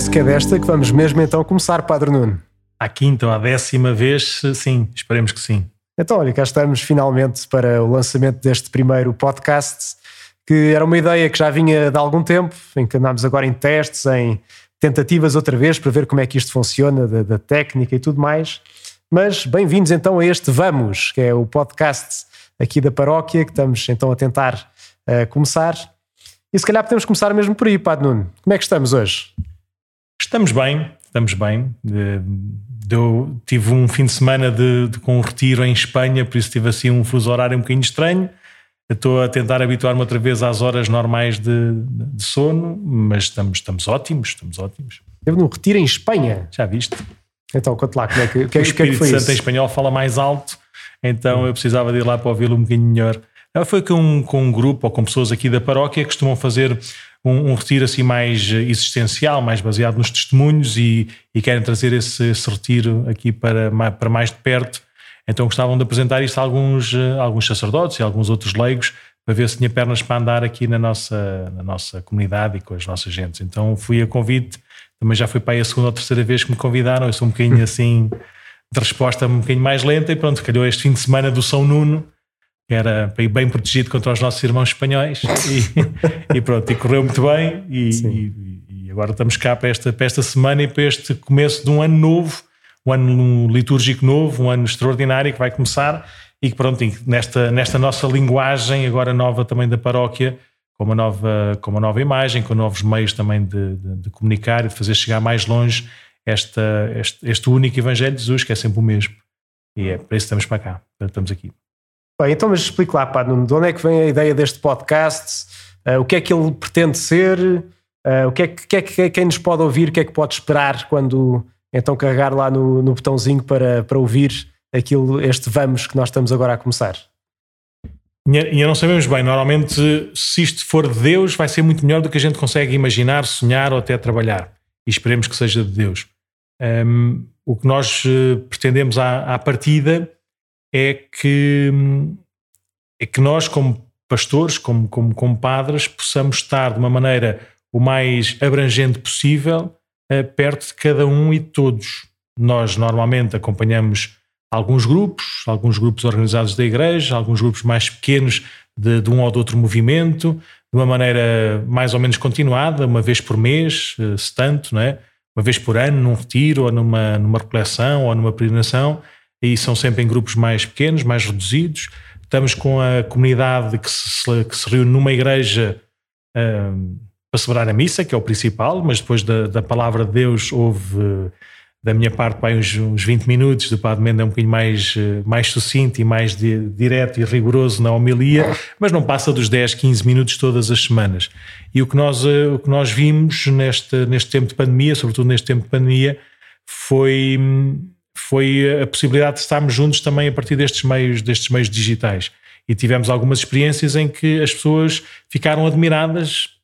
parece que é desta que vamos mesmo então começar, Padre Nuno. À quinta ou à décima vez, sim, esperemos que sim. Então, olha, cá estamos finalmente para o lançamento deste primeiro podcast, que era uma ideia que já vinha de algum tempo, em que andámos agora em testes, em tentativas outra vez para ver como é que isto funciona, da, da técnica e tudo mais. Mas bem-vindos então a este Vamos, que é o podcast aqui da paróquia, que estamos então a tentar uh, começar. E se calhar podemos começar mesmo por aí, Padre Nuno. Como é que estamos hoje? Estamos bem, estamos bem. Eu tive um fim de semana de, de, com um retiro em Espanha, por isso tive assim um fuso horário um bocadinho estranho. Estou a tentar habituar-me outra vez às horas normais de, de, sono, mas estamos, estamos ótimos, estamos ótimos. Teve num retiro em Espanha? Já viste? Então, conte lá, como é que, que, o Espírito que, é que foi Santo isso? em espanhol fala mais alto, então hum. eu precisava de ir lá para ouvi-lo um bocadinho melhor. Foi com, com um grupo ou com pessoas aqui da paróquia que costumam fazer um, um, retiro assim mais existencial, mais baseado nos testemunhos e, e querem trazer esse, esse, retiro aqui para, para mais de perto. Então gostavam de apresentar isto a alguns, alguns sacerdotes e alguns outros leigos para ver se tinha pernas para andar aqui na nossa, na nossa comunidade e com as nossas gentes. Então fui a convite, também já foi para aí a segunda ou terceira vez que me convidaram, eu sou um bocadinho assim de resposta um bocadinho mais lenta e pronto, calhou este fim de semana do São Nuno, era bem protegido contra os nossos irmãos espanhóis e, e pronto, e correu muito bem e, e, e, agora estamos cá para esta, para esta semana e para este começo de um ano novo, um ano litúrgico novo, um ano extraordinário que vai começar e que pronto, nesta, nesta nossa linguagem agora nova também da paróquia, com uma nova, com uma nova imagem, com novos meios também de, de, de comunicar e de fazer chegar mais longe esta, este, este único Evangelho de Jesus, que é sempre o mesmo. E é para isso que estamos para cá, estamos aqui. Bem, então, mas explique lá, pá, de onde é que vem a ideia deste podcast? Uh, o que é que ele pretende ser? Uh, o que é que, que, é que quem nos pode ouvir, o que é que pode esperar quando então carregar lá no, no botãozinho para, para ouvir aquilo, este vamos que nós estamos agora a começar? E não sabemos bem, normalmente se isto for de Deus vai ser muito melhor do que a gente consegue imaginar, sonhar ou até trabalhar. E esperemos que seja de Deus. Um, o que nós uh, pretendemos à, à partida é que, é que nós, como pastores, como, como, como padres, possamos estar de uma maneira o mais abrangente possível uh, perto de cada um e de todos. Nós normalmente acompanhamos alguns grupos, alguns grupos organizados da igreja, alguns grupos mais pequenos de, de um ou de outro movimento, de uma maneira mais ou menos continuada, uma vez por mês, uh, se tanto, não é? uma vez por ano, num retiro, ou numa, numa reflexão, ou numa peregrinação, e são sempre em grupos mais pequenos, mais reduzidos. Estamos com a comunidade que se, que se reúne numa igreja um, para celebrar a missa, que é o principal, mas depois da, da palavra de Deus houve, da minha parte, para uns, uns 20 minutos, do Padre Mendes é um bocadinho mais, mais sucinto e mais di, direto e rigoroso na homilia, mas não passa dos 10, 15 minutos todas as semanas. E o que nós, o que nós vimos neste, neste tempo de pandemia, sobretudo neste tempo de pandemia, foi foi a possibilidade de estarmos juntos também a partir destes meios, destes meios digitais. E tivemos algumas experiências em que as pessoas ficaram admiradas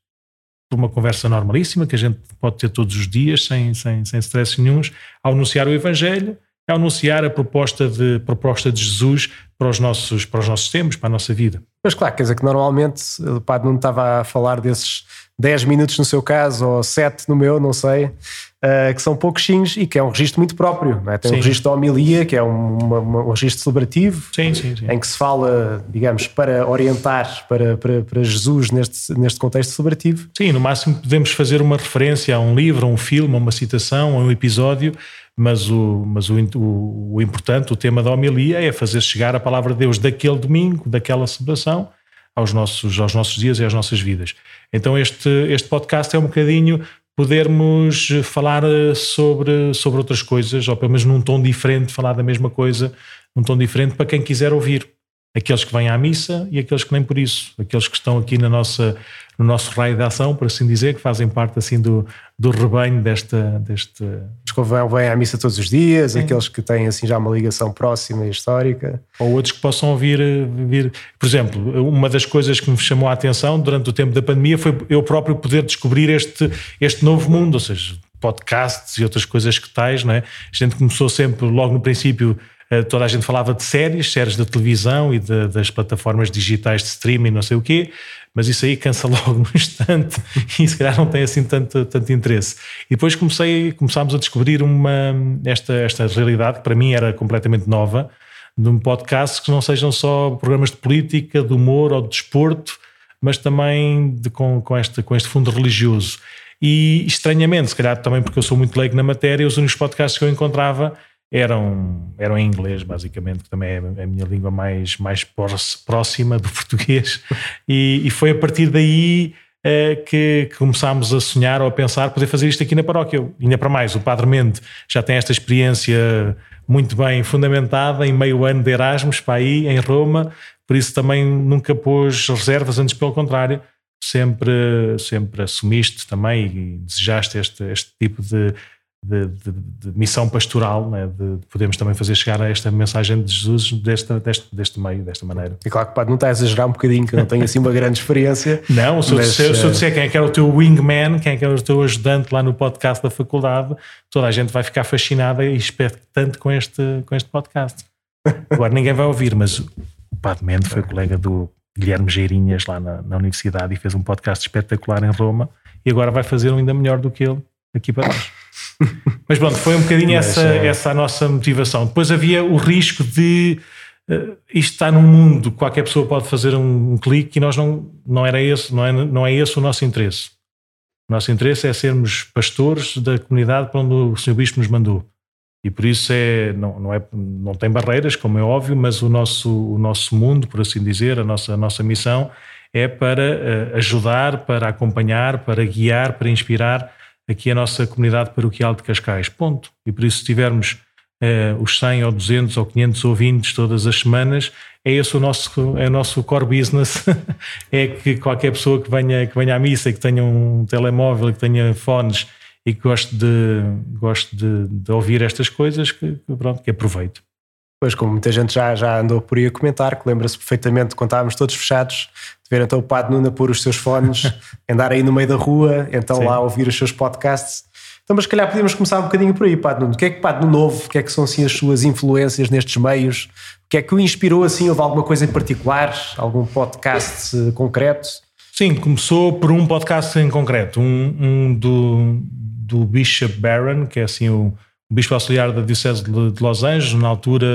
por uma conversa normalíssima que a gente pode ter todos os dias, sem, sem, sem stress nenhums, ao anunciar o Evangelho, ao anunciar a proposta de, proposta de Jesus para os, nossos, para os nossos tempos, para a nossa vida. Mas claro, quer dizer que normalmente o Padre não estava a falar desses 10 minutos no seu caso, ou 7 no meu, não sei, uh, que são pouquinhos e que é um registro muito próprio. É? Tem sim. um registro da homilia, que é um, uma, um registro celebrativo, sim, sim, em que se fala, digamos, para orientar para, para, para Jesus neste, neste contexto celebrativo. Sim, no máximo podemos fazer uma referência a um livro, a um filme, a uma citação, a um episódio, mas o, mas o, o, o importante, o tema da homilia é fazer chegar a palavra de Deus daquele domingo, daquela celebração, aos nossos, aos nossos dias e às nossas vidas. Então este, este podcast é um bocadinho podermos falar eh, sobre, sobre outras coisas, ou pelo menos num tom diferente, falar da mesma coisa, num tom diferente para quem quiser ouvir. Aqueles que vêm à missa e aqueles que nem por isso. Aqueles que estão aqui na nossa, no nosso raio de ação, por assim dizer, que fazem parte assim do, do rebanho desta, deste... Os que vêm à missa todos os dias, Sim. aqueles que têm assim já uma ligação próxima e histórica. Ou outros que possam vir, vir... Por exemplo, uma das coisas que me chamou a atenção durante o tempo da pandemia foi eu próprio poder descobrir este, este novo mundo, ou seja, podcasts e outras coisas que tais, não é? A gente começou sempre, logo no princípio, uh, toda a gente falava de séries, séries da televisão e de, das plataformas digitais de streaming, não sei o quê, mas isso aí cansa logo no instante e se calhar não tem assim tanto, tanto interesse. E depois comecei, começámos a descobrir uma, esta, esta realidade que para mim era completamente nova, de um podcast que não sejam só programas de política, de humor ou de desporto, mas também de, com, com, este, com este fundo religioso. E estranhamente, se calhar também porque eu sou muito leigo na matéria, os únicos podcasts que eu encontrava eram, eram em inglês, basicamente, que também é a minha língua mais, mais próxima do português. E, e foi a partir daí é, que, que, começámos a sonhar ou a pensar poder fazer isto aqui na paróquia. Ainda para mais, o Padre Mente já tem esta experiência muito bem fundamentada em meio ano de Erasmus para aí, em Roma, por isso também nunca pôs reservas, antes pelo contrário, sempre, sempre assumiste também e desejaste este, este tipo de, de, de, de missão pastoral, né? de, de, podermos também fazer chegar a esta mensagem de Jesus desta, deste, deste meio, desta maneira. E claro que pode não está a exagerar um bocadinho, que eu não tenho assim uma grande experiência. Não, se, mas, eu, se eu disser quem é que era o teu wingman, quem é que era o teu ajudante lá no podcast da faculdade, toda a gente vai ficar fascinada e expectante com este, com este podcast. Agora ninguém vai ouvir, mas o Padre Mendes foi colega do Guilherme Geirinhas lá na, na universidade e fez um podcast espetacular em Roma e agora vai fazer um ainda melhor do que ele aqui para nós. Mas pronto, foi um bocadinho essa, é... essa a nossa motivação. Depois havia o risco de uh, isto está num mundo, qualquer pessoa pode fazer um, um, clique e nós não, não era esse, não é, não é esse o nosso interesse. O nosso interesse é sermos pastores da comunidade para onde o Sr. Bispo nos mandou. E por isso é não, não, é, não tem barreiras, como é óbvio, mas o nosso, o nosso mundo, por assim dizer, a nossa, a nossa missão é para uh, ajudar, para acompanhar, para guiar, para inspirar aqui a nossa comunidade paroquial de Cascais. Ponto. E por isso, se tivermos eh, os 100 ou 200 ou 500 ouvintes todas as semanas, é esse o nosso, é o nosso core business. é que qualquer pessoa que venha, que venha à missa, que tenha um telemóvel, que tenha fones e que goste de, goste de, de ouvir estas coisas, que, pronto, que aproveite. Pois, como muita gente já, já andou por aí a comentar, que lembra-se perfeitamente quando estávamos todos fechados, de ver então o Padre Nuna pôr os seus fones, andar aí no meio da rua, então Sim. lá ouvir os seus podcasts. Então, mas se calhar podíamos começar um bocadinho por aí, Padre Nuno. O que é que Padre Novo, o que é que são assim as suas influências nestes meios? O que é que o inspirou assim? Houve alguma coisa em particular? Algum podcast eh, concreto? Sim, começou por um podcast em concreto, um, um do, do Bishop Barron, que é assim o bispo auxiliar da Diocese de Los Angeles, na altura,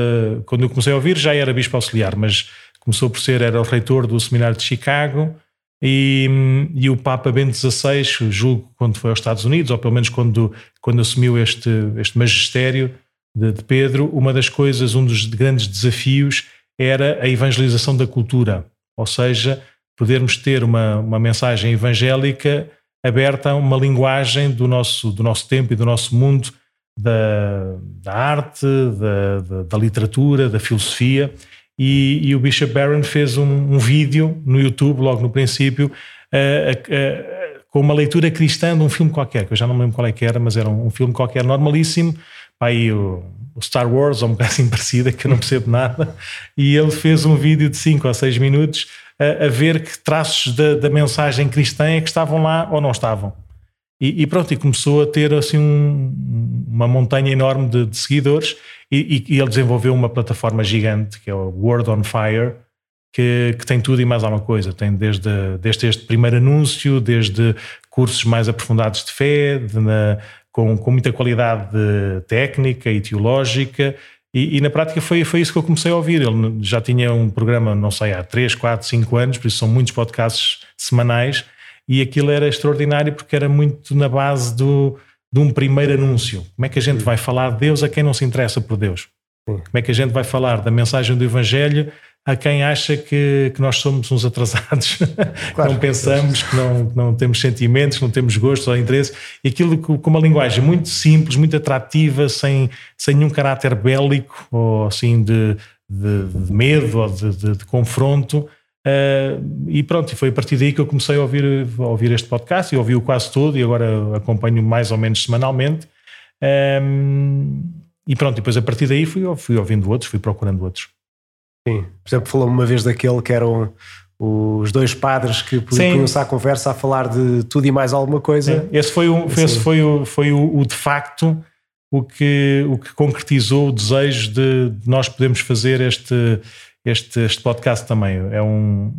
quando eu comecei a ouvir, já era bispo auxiliar, mas começou por ser, era o reitor do seminário de Chicago, e, e o Papa Bento XVI, julgo quando foi aos Estados Unidos, ou pelo menos quando, quando assumiu este, este magistério de, de Pedro, uma das coisas, um dos grandes desafios era a evangelização da cultura, ou seja, podermos ter uma, uma mensagem evangélica aberta a uma linguagem do nosso, do nosso tempo e do nosso mundo da, da arte, da, da, da, literatura, da filosofia. E, e o Bishop Barron fez um, um, vídeo no YouTube, logo no princípio, uh, uh, com uma leitura cristã de um filme qualquer, que eu já não me lembro qual é que era, mas era um, um filme qualquer normalíssimo. Aí o, o, Star Wars, ou um bocado assim parecido, que eu não percebo nada. E ele fez um vídeo de 5 ou 6 minutos a, a ver que traços da, da mensagem cristã é que estavam lá ou não estavam. E, e, pronto, e começou a ter assim um, uma montanha enorme de, de seguidores e, e, ele desenvolveu uma plataforma gigante que é o Word on Fire, que, que tem tudo e mais alguma coisa. Tem desde, desde este primeiro anúncio, desde cursos mais aprofundados de fé, de, na, com, com muita qualidade técnica e teológica, e, e, na prática foi, foi isso que eu comecei a ouvir. Ele já tinha um programa, não sei, há 3, 4, 5 anos, por isso são muitos podcasts semanais, e aquilo era extraordinário porque era muito na base do, de um primeiro anúncio. Como é que a gente vai falar de Deus a quem não se interessa por Deus? Como é que a gente vai falar da mensagem do Evangelho a quem acha que, que nós somos uns atrasados, claro, não pensamos, que não, não temos sentimentos, que não temos gostos ou interesse, e aquilo com uma linguagem muito simples, muito atrativa, sem, sem nenhum caráter bélico ou assim de, de, de medo ou de, de, de confronto, Uh, e pronto, e foi a partir daí que eu comecei a ouvir, a ouvir este podcast e ouvi-o quase todo e agora acompanho mais ou menos semanalmente. Um, e pronto, depois a partir daí fui, fui ouvindo outros, fui procurando outros. Sim, por exemplo, falou uma vez daquele que eram os dois padres que punham-se à conversa a falar de tudo e mais alguma coisa. Esse foi, o, esse foi, o, foi o, o de facto o que, o que concretizou o desejo de, de nós podermos fazer este, este, este podcast também. É, um,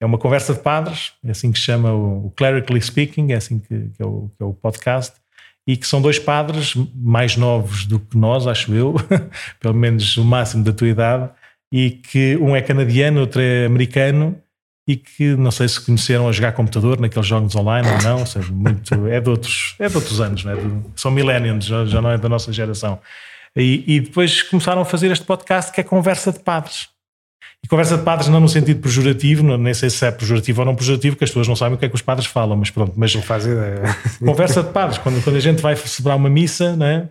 é uma conversa de padres, é assim que se chama o, o Clerically Speaking, é assim que, que, é o, que é o podcast, e que são dois padres mais novos do que nós, acho eu, pelo menos o máximo da tua idade, e que um é canadiano, outro é americano, e que não sei se conheceram a jogar computador naqueles jogos online ou não, ou seja, muito, é, de outros, é de outros anos, não é? são millennials, já, já, não é da nossa geração. E, e, depois começaram a fazer este podcast que é Conversa de Padres. E conversa de padres não no sentido pejorativo, não, nem sei se é pejorativo ou não pejorativo, que as pessoas não sabem o que é que os padres falam, mas pronto. Mas não faz ideia. Conversa de padres, quando, quando a gente vai celebrar uma missa, não é?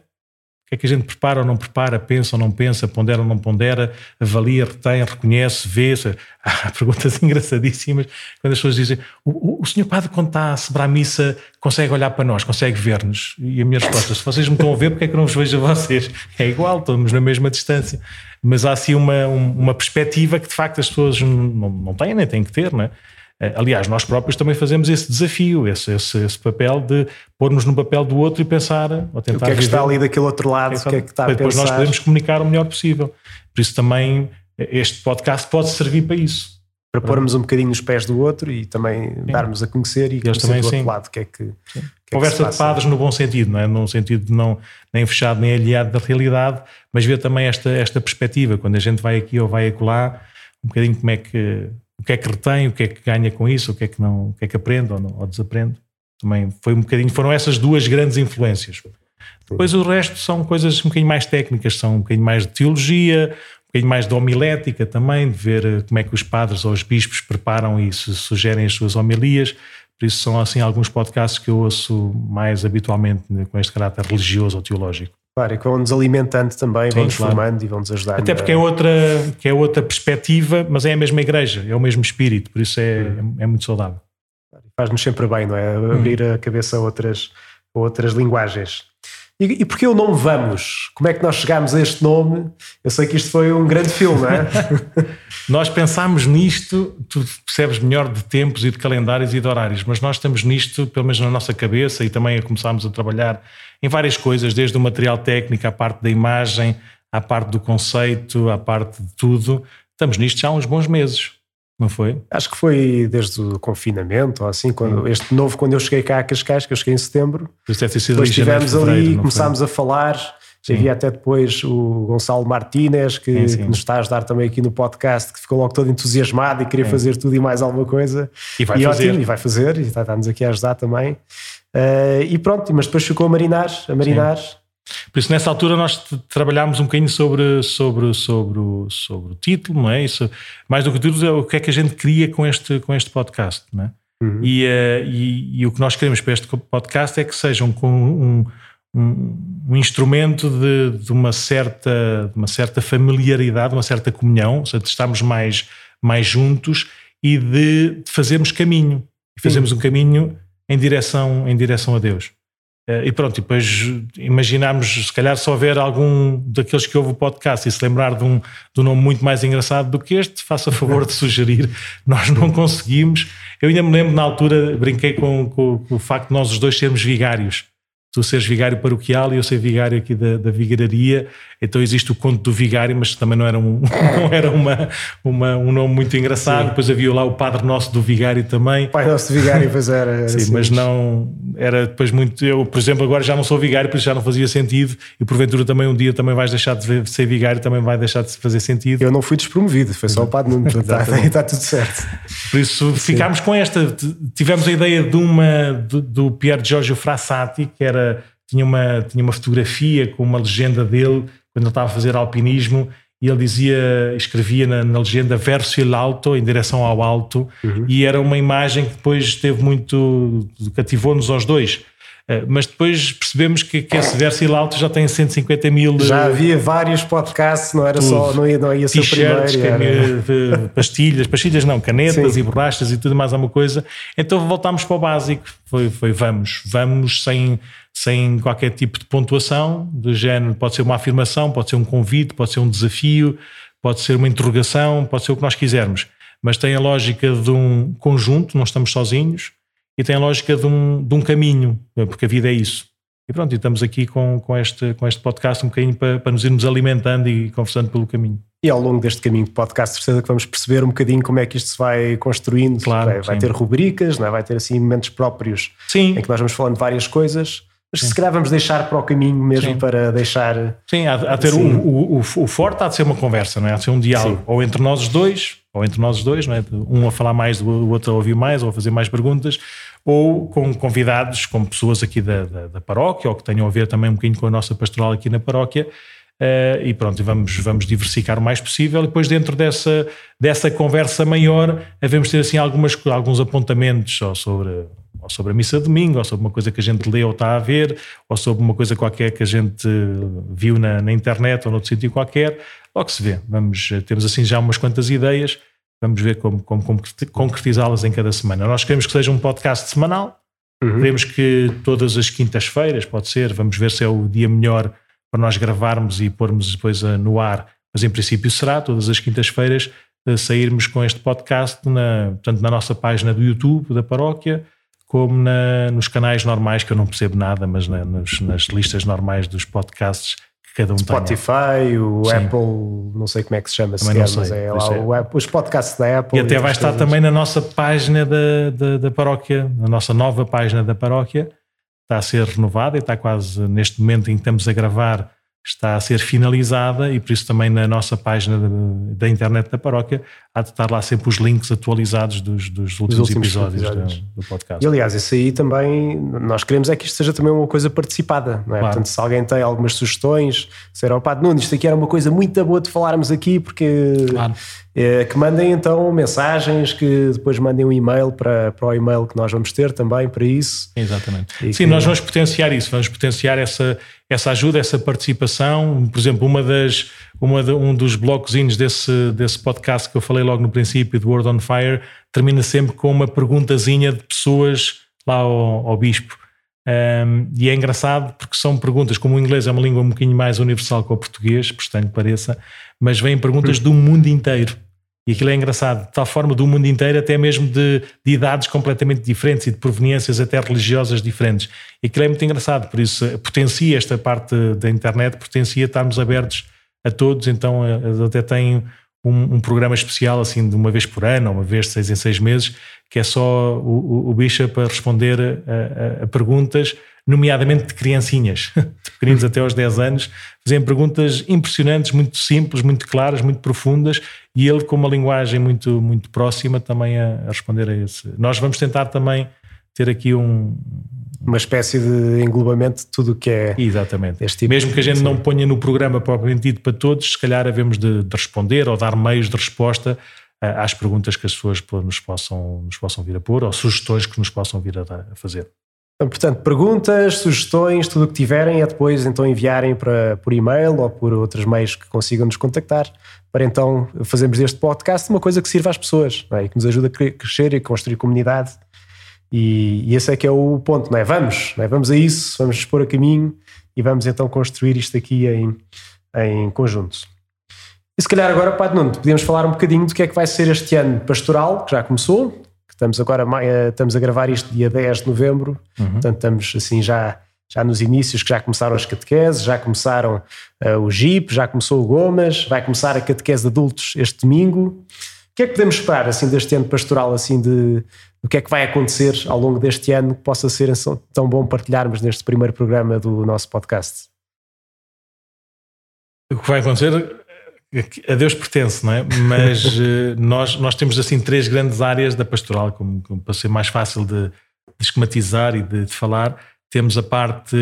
É que a gente prepara ou não prepara, pensa ou não pensa, pondera ou não pondera, avalia, retém, reconhece, vê. Há perguntas engraçadíssimas quando as pessoas dizem: o, o, o senhor padre, quando está a celebrar a missa, consegue olhar para nós, consegue ver-nos? E a minha resposta: se vocês me estão a ver, porque é que eu não vos vejo a vocês? É igual, estamos na mesma distância. Mas há assim uma, uma perspectiva que de facto as pessoas não, não têm, nem têm que ter, não é? Eh, aliás, nós próprios também fazemos esse desafio, esse, esse, esse papel de pôr-nos no papel do outro e pensar, ou tentar. O que é que está ali daquele outro lado, o que é que está a Depois pensar. nós podemos comunicar o melhor possível. Por isso também eh, este podcast pode servir para isso. Para pormos um bocadinho nos pés do outro e também sim. darmos a conhecer e conhecer também, do outro sim. lado. Que é que, que é Conversa de padres no bom sentido, não é? Num sentido de não nem fechado nem aliado da realidade, mas ver também esta, esta perspectiva, quando a gente vai aqui ou vai acolá, um bocadinho como é que o que é que retém, o que é que ganha com isso, o que é que não, o que é que aprende ou, não, ou desaprende. Também foi um bocadinho, foram essas duas grandes influências. Depois o resto são coisas um bocadinho mais técnicas, são um bocadinho mais de teologia, um bocadinho mais de homilética também, de ver eh, como é que os padres ou os bispos preparam e sugerem as suas homilias. Por isso são assim alguns podcasts que eu ouço mais habitualmente né, com este caráter religioso ou teológico. Claro, e que vão-nos alimentando também, vão-nos claro. formando e vão-nos ajudar. Até porque é, outra, que é outra perspectiva, mas é a mesma igreja, é o mesmo espírito, por isso é, hum. é muito saudável. Faz-nos sempre bem, não é? Abrir hum. a cabeça a outras, a outras linguagens. E, e porquê o nome Vamos? Como é que nós chegámos a este nome? Eu sei que isto foi um grande filme, não é? nós pensámos nisto, tu percebes melhor de tempos e de calendários e de horários, mas nós estamos nisto, pelo menos na nossa cabeça, e também começámos a trabalhar em várias coisas, desde o material técnico, à parte da imagem, à parte do conceito, à parte de tudo. Estamos nisto já há uns bons meses, não foi? Acho que foi desde o confinamento, ou assim, quando, este novo, quando eu cheguei cá a Cascais, que eu cheguei em setembro. Depois estivemos ali, começámos a falar. Sim. Havia até depois o Gonçalo Martínez, que, sim, sim. que, nos está a ajudar também aqui no podcast, que ficou logo todo entusiasmado e queria fazer tudo e mais alguma coisa. E vai e fazer. Ótimo, e vai fazer, e está-nos aqui a ajudar também. Uh, e pronto, mas depois ficou a marinar, a marinar. Sim. Por isso, nessa altura, nós trabalhámos um bocadinho sobre, sobre, sobre, sobre o título, não é? Isso, mais do que tudo, é o que é que a gente queria com este, com este podcast, não é? Uhum. E, uh, e, e, o que nós queremos para este podcast é que sejam com um, um, um instrumento de, de, uma certa, de uma certa familiaridade, uma certa comunhão, ou seja, de estarmos mais, mais juntos e de, de fazermos caminho. E fazemos um caminho em direção, em direção a Deus. Eh, e pronto, e depois imaginámos, se calhar, só ver algum daqueles que ouve o podcast e se lembrar de um, de um nome muito mais engraçado do que este, faça favor de sugerir. Nós não conseguimos. Eu ainda me lembro, na altura, brinquei com, com, com o facto de nós os dois sermos vigários tu seres vigário paroquial e eu ser vigário aqui da, da vigararia, então existe o conto do vigário, mas também não era um, não era uma, uma, um nome muito engraçado. Sim. Depois havia lá o Padre Nosso do Vigário também. Pai Nosso do Vigário, pois era. era Sim, assim. mas não era depois muito. Eu, por exemplo, agora já não sou vigário, por isso já não fazia sentido, e porventura também um dia também vais deixar de ser vigário, também vai deixar de fazer sentido. Eu não fui despromovido, foi só o Padre Nuno, está, está tudo certo. Por isso Sim. ficámos com esta. Tivemos a ideia de uma do, do Pier Giorgio Frassati, que era tinha uma, tinha uma fotografia com uma legenda dele quando ele estava a fazer alpinismo e ele dizia, escrevia na, na legenda verso il alto, em direção ao alto, uhum. e era uma imagem que depois teve muito, cativou-nos aos dois. Uh, mas depois percebemos que, que esse verso il alto já tem 150 mil. Já havia vários podcasts, não era tudo. só, não ia, não ia ser o primeiro. pastilhas, pastilhas não, canetas Sim. e borrachas e tudo mais alguma coisa. Então voltámos para o básico. Foi, foi vamos, vamos sem sem qualquer tipo de pontuação, do género, pode ser uma afirmação, pode ser um convite, pode ser um desafio, pode ser uma interrogação, pode ser o que nós quisermos, mas tem a lógica de um conjunto, não estamos sozinhos, e tem a lógica de um, de um caminho, porque a vida é isso. E pronto, e estamos aqui com, com, este, com este podcast um bocadinho para, para nos irmos alimentando e conversando pelo caminho. E ao longo deste caminho de podcast, certeza que vamos perceber um bocadinho como é que isto se vai construindo. Claro, vai, vai ter rubricas, não é? vai ter assim momentos próprios sim. em que nós vamos falando de várias coisas. Mas sim. se calhar vamos deixar para o caminho mesmo sim. para deixar. Sim, há, há ter o, o, o, o, forte há de ser uma conversa, não é? Há de ser um diálogo, ou entre nós dois, ou entre nós dois, não é? Um a falar mais, o outro a ouvir mais, ou a fazer mais perguntas, ou com convidados, com pessoas aqui da, da, da, paróquia, ou que tenham a ver também um bocadinho com a nossa pastoral aqui na paróquia. Uh, e pronto, vamos, vamos diversificar o mais possível. E depois, dentro dessa, dessa conversa maior, devemos ter assim algumas, alguns apontamentos ou sobre, ou sobre a missa de domingo, ou sobre uma coisa que a gente lê ou está a ver, ou sobre uma coisa qualquer que a gente viu na, na internet ou noutro sítio qualquer. Logo se vê. Vamos, temos assim já umas quantas ideias Vamos ver como, como, como concretizá-las em cada semana. Nós queremos que seja um podcast semanal. Uhum. Queremos que todas as quintas-feiras, pode ser, vamos ver se é o dia melhor para nós gravarmos e pormos depois no ar, mas em princípio será, todas as quintas-feiras, sairmos com este podcast, na, tanto na nossa página do YouTube da paróquia, como na, nos canais normais, que eu não percebo nada, mas na, nos, nas listas normais dos podcasts cada um Spotify, tenha. o Sim. Apple, não sei como é que se chama, sequer, mas é lá é. o Apple, os podcasts da Apple. E até vai estar coisas. também na nossa página da, da, da, paróquia, na nossa nova página da paróquia, está a ser renovada e está quase neste momento em que estamos a gravar, está a ser finalizada e por isso também na nossa página da internet da paróquia há de estar lá sempre os links atualizados dos, dos últimos, últimos, episódios, episódios. Do, do, podcast. E aliás, isso aí também, nós queremos é que isto seja também uma coisa participada, não é? Claro. Portanto, se alguém tem algumas sugestões, se era o Padre Nuno, isto aqui era uma coisa muito boa de falarmos aqui, porque claro. é, que mandem então mensagens, que depois mandem um e-mail para, para o e-mail que nós vamos ter também para isso. Exatamente. E Sim, que... nós vamos potenciar isso, vamos potenciar essa, essa ajuda, essa participação. Por exemplo, uma das, uma de, um dos blocozinhos desse, desse podcast que eu falei logo no princípio, do Word on Fire, termina sempre com uma perguntazinha de pessoas lá ao, ao bispo. Um, e é engraçado porque são perguntas, como o inglês é uma língua um bocadinho mais universal que o português, por que pareça, mas vêm perguntas do mundo inteiro. E aquilo é engraçado, de tal forma do mundo inteiro, até mesmo de, de, idades completamente diferentes e de proveniências até religiosas diferentes. E aquilo é muito engraçado, por isso potencia esta parte da internet, potencia estarmos abertos a todos, então eh, até tem um, um, programa especial, assim, de uma vez por ano, uma vez de seis em seis meses, que é só o, o, o Bishop a responder a, a, a, perguntas, nomeadamente de criancinhas, de pequeninos até aos 10 anos, fazem perguntas impressionantes, muito simples, muito claras, muito profundas, e ele com uma linguagem muito, muito próxima também a, a responder a esse. Nós vamos tentar também ter aqui um, uma espécie de englobamento de tudo o que é. Exatamente. Este tipo Mesmo que a gente não ponha no programa propriamente dito para todos, se calhar havemos de, de responder ou dar meios de resposta uh, às perguntas que as pessoas nos possam, nos possam vir a pôr ou sugestões que nos possam vir a, a fazer. Então, portanto, perguntas, sugestões, tudo o que tiverem é depois então enviarem para, por e-mail ou por outros meios que consigam nos contactar para então fazermos deste podcast uma coisa que sirva às pessoas é? e que nos ajude a crescer e construir comunidade e, e, esse é que é o ponto, não é? Vamos, não é? vamos a isso, vamos expor a caminho e vamos então construir isto aqui em, em conjunto. E se calhar agora, Padre Nuno, podíamos falar um bocadinho do que é que vai ser este ano pastoral, que já começou, estamos agora eh, estamos a gravar isto dia 10 de novembro, uhum. portanto estamos assim já, já nos inícios que já começaram as catequeses, já começaram uh, o JIP, já começou o Gomas, vai começar a catequese de adultos este domingo. O que é que podemos esperar assim deste ano pastoral, assim de, o que é que vai acontecer ao longo deste ano que possa ser tão bom partilharmos neste primeiro programa do nosso podcast? O que vai acontecer a Deus pertence, não é? Mas eh, nós, nós temos assim três grandes áreas da pastoral, como, como para ser mais fácil de, de esquematizar e de, de, falar. Temos a parte,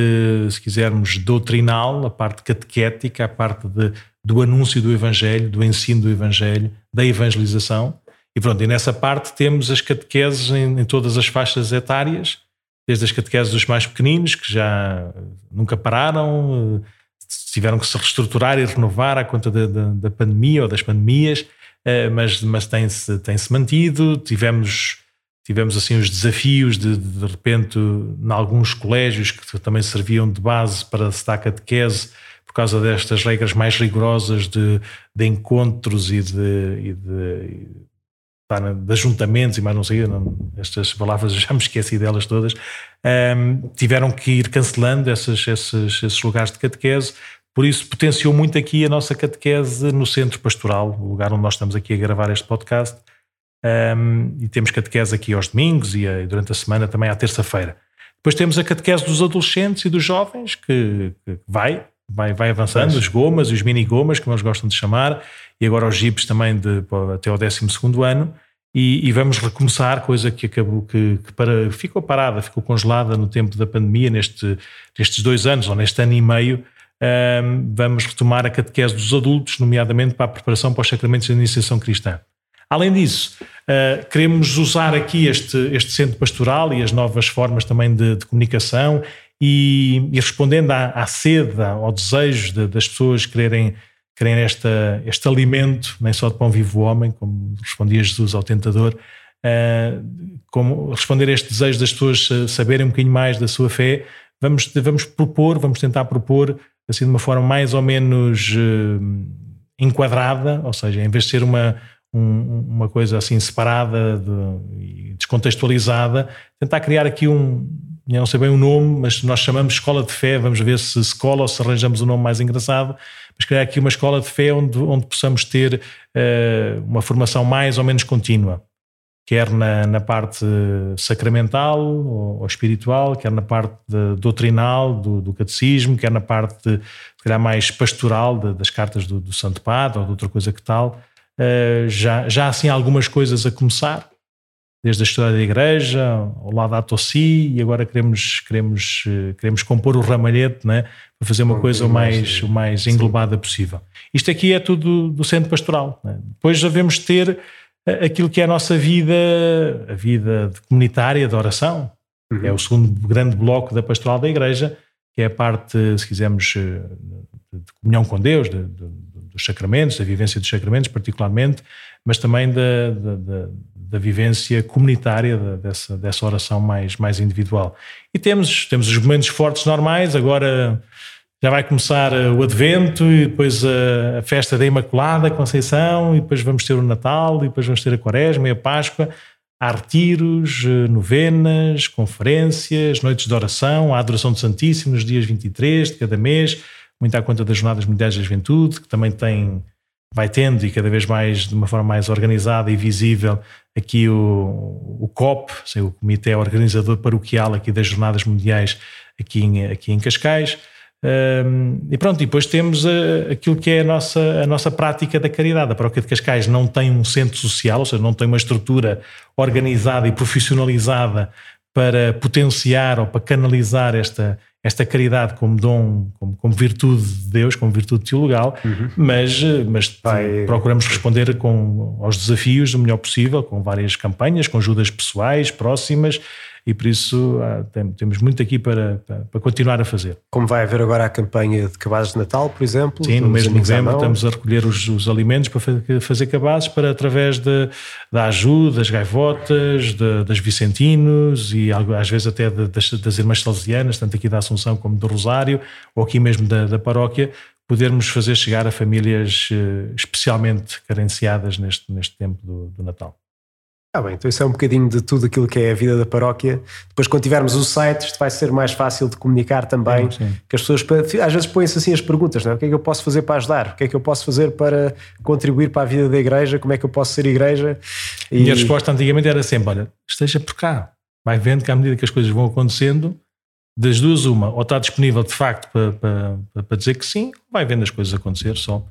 se quisermos, doutrinal, a parte catequética, a parte de, do anúncio do Evangelho, do ensino do Evangelho, da evangelização. E pronto, e nessa parte temos as catequeses em, em, todas as faixas etárias, desde as catequeses dos mais pequeninos, que já nunca pararam, eh, tiveram que se reestruturar e renovar à conta da, da, da pandemia ou das pandemias, eh, mas, mas tem-se tem -se mantido. Tivemos, tivemos assim os desafios de, de repente, em alguns colégios que também serviam de base para se dar catequese, por causa destas regras mais rigorosas de, de encontros e de, e de de ajuntamentos e mais não sei, não, estas palavras já me esqueci delas todas, um, tiveram que ir cancelando esses, esses, esses lugares de catequese, por isso potenciou muito aqui a nossa catequese no centro pastoral, o lugar onde nós estamos aqui a gravar este podcast, um, e temos catequese aqui aos domingos e, e durante a semana também à terça-feira. Depois temos a catequese dos adolescentes e dos jovens, que, que vai, vai, vai avançando, os gomas e os mini-gomas, como eles gostam de chamar, e agora os jipes também de, até ao 12 ano. E, e, vamos recomeçar, coisa que acabou que, que, para, ficou parada, ficou congelada no tempo da pandemia, neste, nestes dois anos, ou neste ano e meio, um, vamos retomar a catequese dos adultos, nomeadamente para a preparação para os sacramentos de iniciação cristã. Além disso, uh, queremos usar aqui este, este centro pastoral e as novas formas também de, de comunicação e, e, respondendo à, à sede, ao desejo de, das pessoas quererem, quererem esta, este alimento, nem só de pão vivo o homem, como respondia Jesus ao tentador, uh, como responder a este desejo das pessoas saberem um bocadinho mais da sua fé, vamos, vamos propor, vamos tentar propor assim de uma forma mais ou menos uh, enquadrada, ou seja, em vez de ser uma, um, uma coisa assim separada de, descontextualizada, tentar criar aqui um, não sei bem o nome, mas nós chamamos escola de fé, vamos ver se escola ou se arranjamos um nome mais engraçado, mas criar aqui uma escola de fé onde, onde possamos ter uh, uma formação mais ou menos contínua, quer na, na parte sacramental ou, ou, espiritual, quer na parte de, doutrinal do, do, catecismo, quer na parte, se calhar, mais pastoral de, das cartas do, do Santo Padre ou de outra coisa que tal, Uh, já, já assim algumas coisas a começar, desde a história da igreja, ao lado da Tossi, e agora queremos, queremos, queremos compor o ramalhete né, para fazer uma coisa o mais, o mais englobada possível. Isto aqui é tudo do centro pastoral. Né? Depois devemos ter eh, aquilo que é a nossa vida, a vida comunitária de oração, uhum. é o segundo grande bloco da pastoral da igreja, que é a parte, se quisermos, de comunhão com Deus, de, de dos sacramentos, da vivência dos sacramentos particularmente, mas também da, da, da, da vivência comunitária dessa, dessa oração mais, mais individual. E temos, temos os momentos fortes normais, agora já vai começar o Advento e depois a, festa da Imaculada Conceição e depois vamos ter o Natal e depois vamos ter a Quaresma e a Páscoa. Há retiros, novenas, conferências, noites de oração, a adoração do Santíssimo nos dias 23 de cada mês, muito à conta das Jornadas Mundiais da Juventude, que também tem, vai tendo e cada vez mais, de uma forma mais organizada e visível, aqui o, o COP, o Comitê Organizador Paroquial aqui das Jornadas Mundiais aqui em, aqui em Cascais. Um, e pronto, e depois temos a, aquilo que é a nossa, a nossa prática da caridade. A Paróquia de Cascais não tem um centro social, ou seja, não tem uma estrutura organizada e profissionalizada para potenciar ou para canalizar esta, esta caridade como dom, como, como virtude de Deus, como virtude teologal, uhum. mas, mas Vai... procuramos responder com, aos desafios o melhor possível, com várias campanhas, com ajudas pessoais, próximas, e por isso ah, temos muito aqui para, para, para, continuar a fazer. Como vai haver agora a campanha de cabazes de Natal, por exemplo? Sim, no mês de novembro estamos a recolher os, os, alimentos para fazer cabazes para através de, da ajuda, das gaivotas, de, das Vicentinos e às vezes até de, das, das Irmãs Salesianas, tanto aqui da Assunção como do Rosário, ou aqui mesmo da, da paróquia, podermos fazer chegar a famílias eh, especialmente carenciadas neste, neste tempo do, do Natal. Ah, bem, então isso é um bocadinho de tudo aquilo que é a vida da paróquia. Depois, quando tivermos o site, isto vai ser mais fácil de comunicar também. Sim, sim. Que as pessoas, às vezes, põem-se assim as perguntas: não é? o que é que eu posso fazer para ajudar? O que é que eu posso fazer para contribuir para a vida da igreja? Como é que eu posso ser igreja? E, a resposta antigamente era sempre: olha, esteja por cá. Vai vendo que à medida que as coisas vão acontecendo, das duas, uma, ou está disponível de facto para, para, para dizer que sim, vai vendo as coisas acontecer só.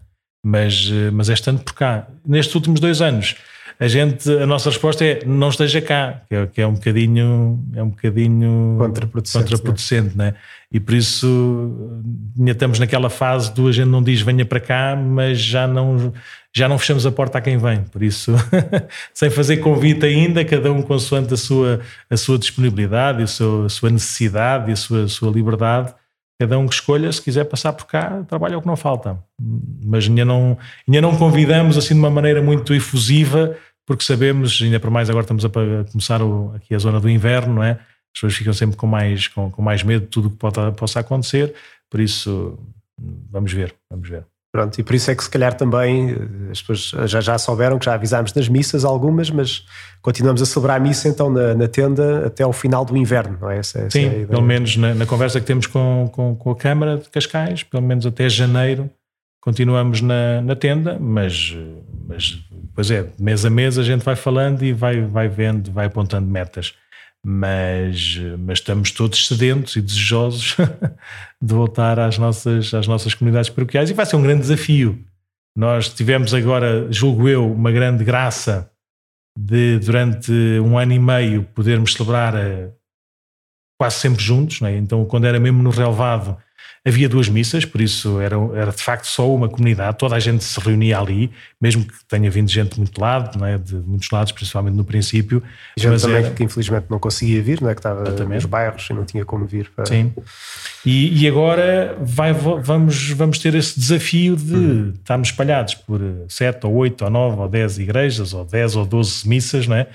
Mas, eh, mas é estando por cá. Nestes últimos dois anos a gente, a nossa resposta é não esteja cá, que é, que é um bocadinho, é um bocadinho contraproducente, contraproducente né? E por isso ainda estamos naquela fase do a gente não diz venha para cá, mas já não, já não fechamos a porta a quem vem. Por isso, sem fazer convite ainda, cada um consoante a sua, a sua disponibilidade, a sua, a sua necessidade e a sua, a sua liberdade, cada um que escolha, se quiser passar por cá, trabalha o que não falta. Mas ainda não, ainda não convidamos assim de uma maneira muito efusiva porque sabemos, ainda por mais agora estamos a começar o, aqui a zona do inverno, não é? As pessoas ficam sempre com mais, com, com mais medo de tudo o que pode, possa acontecer, por isso vamos ver, vamos ver. Pronto, e por isso é que se calhar também eh, as pessoas já, já souberam que já avisámos das missas algumas, mas continuamos a celebrar a missa então na, na tenda até ao final do inverno, não é? Essa, essa Sim, é pelo menos na, na, conversa que temos com, com, com, a Câmara de Cascais, pelo menos até janeiro continuamos na, na tenda, mas, mas pois é, mês a mês a gente vai falando e vai, vai vendo, vai apontando metas mas, mas estamos todos sedentos e desejosos de voltar às nossas, às nossas comunidades paroquiais e vai ser um grande desafio. Nós tivemos agora, julgo eu, uma grande graça de durante um ano e meio podermos celebrar eh, quase sempre juntos, é? então quando era mesmo no relevado Havia duas missas, por isso era, era de facto só uma comunidade, toda a gente se reunia ali, mesmo que tenha vindo gente de muito lado, é? de muitos lados, principalmente no princípio. E gente também era... que infelizmente não conseguia vir, não é? que estava Exatamente. nos bairros e não tinha como vir. Para... Sim. E, e, agora vai, vamos, vamos ter esse desafio de uhum. estarmos espalhados por sete ou oito ou nove ou dez igrejas, ou dez ou doze missas, não é?